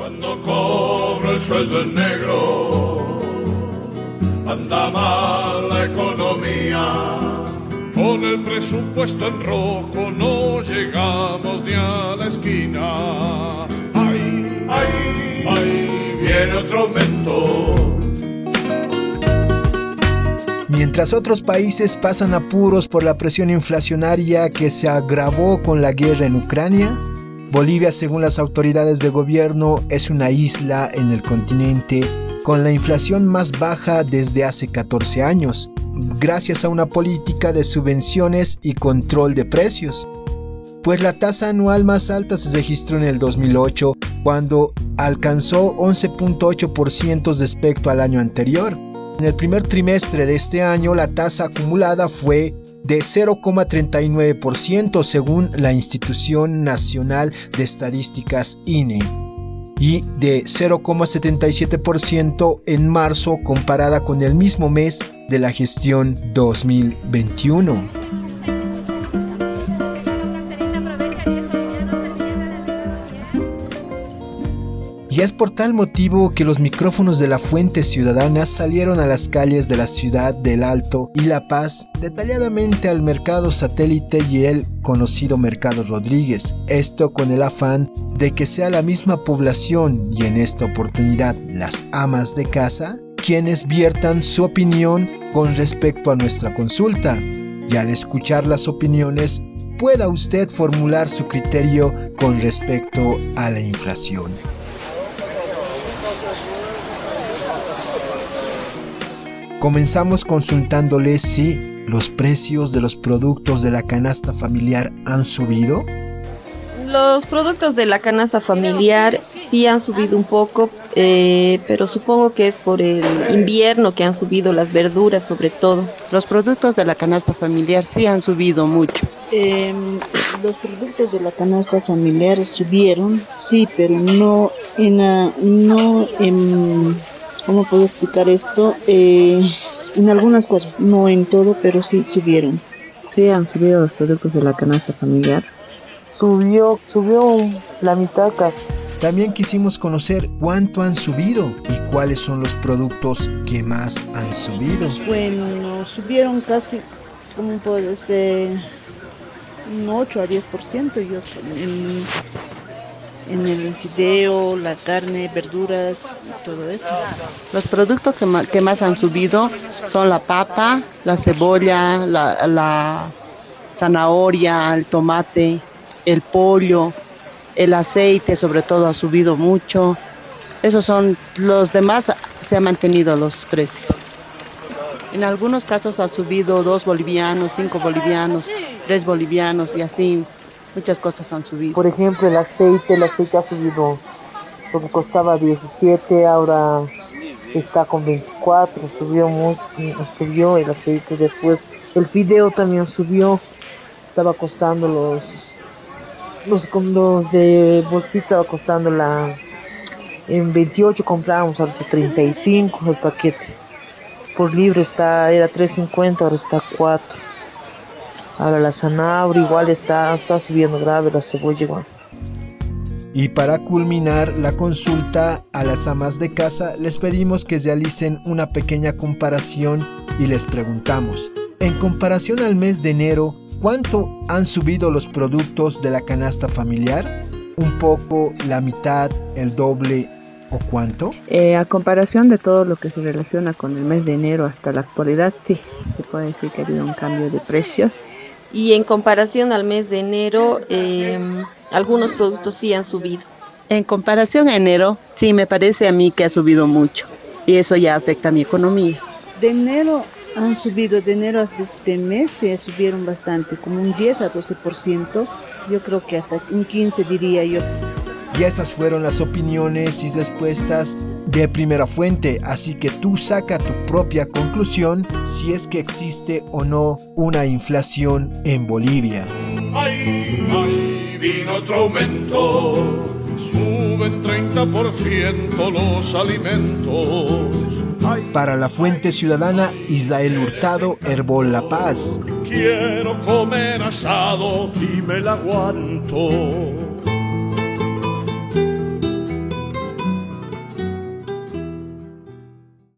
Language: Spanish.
Cuando cobra el sueldo en negro, anda mal la economía. Con el presupuesto en rojo no llegamos ni a la esquina. Ay, ay, ay, viene otro aumento. Mientras otros países pasan apuros por la presión inflacionaria que se agravó con la guerra en Ucrania, Bolivia, según las autoridades de gobierno, es una isla en el continente con la inflación más baja desde hace 14 años, gracias a una política de subvenciones y control de precios. Pues la tasa anual más alta se registró en el 2008, cuando alcanzó 11.8% respecto al año anterior. En el primer trimestre de este año, la tasa acumulada fue de 0,39% según la Institución Nacional de Estadísticas INE y de 0,77% en marzo comparada con el mismo mes de la gestión 2021. Y es por tal motivo que los micrófonos de la Fuente Ciudadana salieron a las calles de la ciudad del Alto y La Paz, detalladamente al mercado satélite y el conocido Mercado Rodríguez. Esto con el afán de que sea la misma población y en esta oportunidad las amas de casa quienes viertan su opinión con respecto a nuestra consulta. Y al escuchar las opiniones, pueda usted formular su criterio con respecto a la inflación. Comenzamos consultándoles si los precios de los productos de la canasta familiar han subido. Los productos de la canasta familiar sí han subido un poco, eh, pero supongo que es por el invierno que han subido las verduras sobre todo. Los productos de la canasta familiar sí han subido mucho. Eh, los productos de la canasta familiar subieron, sí, pero no en, no en ¿Cómo puedo explicar esto? Eh, en algunas cosas, no en todo, pero sí subieron. Sí, han subido los productos de la canasta familiar. Subió, subió la mitad casi. También quisimos conocer cuánto han subido y cuáles son los productos que más han subido. Bueno, subieron casi, ¿cómo puede ser? Un 8 a 10%. Yo, en, en el fideo, la carne, verduras, todo eso. Los productos que más, han subido son la papa, la cebolla, la, zanahoria, el tomate, el pollo, el aceite sobre todo ha subido mucho. Esos son los demás se han mantenido los precios. En algunos casos ha subido dos bolivianos, cinco bolivianos, tres bolivianos y así muchas cosas han subido. Por ejemplo, el aceite, el aceite ha subido, porque costaba 17, ahora está con 24, subió mucho, subió el aceite después. El fideo también subió, estaba costando los los, los de bolsita estaba costando la en 28 comprábamos está 35 el paquete por libre está era 3.50 ahora está 4 Ahora la zanahoria igual está, está subiendo grave, la cebolla igual. Y para culminar la consulta a las amas de casa, les pedimos que realicen una pequeña comparación y les preguntamos, en comparación al mes de enero, ¿cuánto han subido los productos de la canasta familiar? ¿Un poco, la mitad, el doble o cuánto? Eh, a comparación de todo lo que se relaciona con el mes de enero hasta la actualidad, sí, se puede decir que ha habido un cambio de precios y en comparación al mes de enero, em, algunos productos sí han subido. En comparación a enero, sí me parece a mí que ha subido mucho y eso ya afecta a mi economía. De enero han subido, de enero hasta este mes se subieron bastante, como un 10 a 12%, yo creo que hasta un 15 diría yo. Y esas fueron las opiniones y respuestas de primera fuente, así que tú saca tu propia conclusión si es que existe o no una inflación en Bolivia. Ay, ay, vino otro aumento, suben 30% los alimentos. Para la Fuente Ciudadana, Israel Hurtado, Herbol La Paz. Quiero comer asado y me la aguanto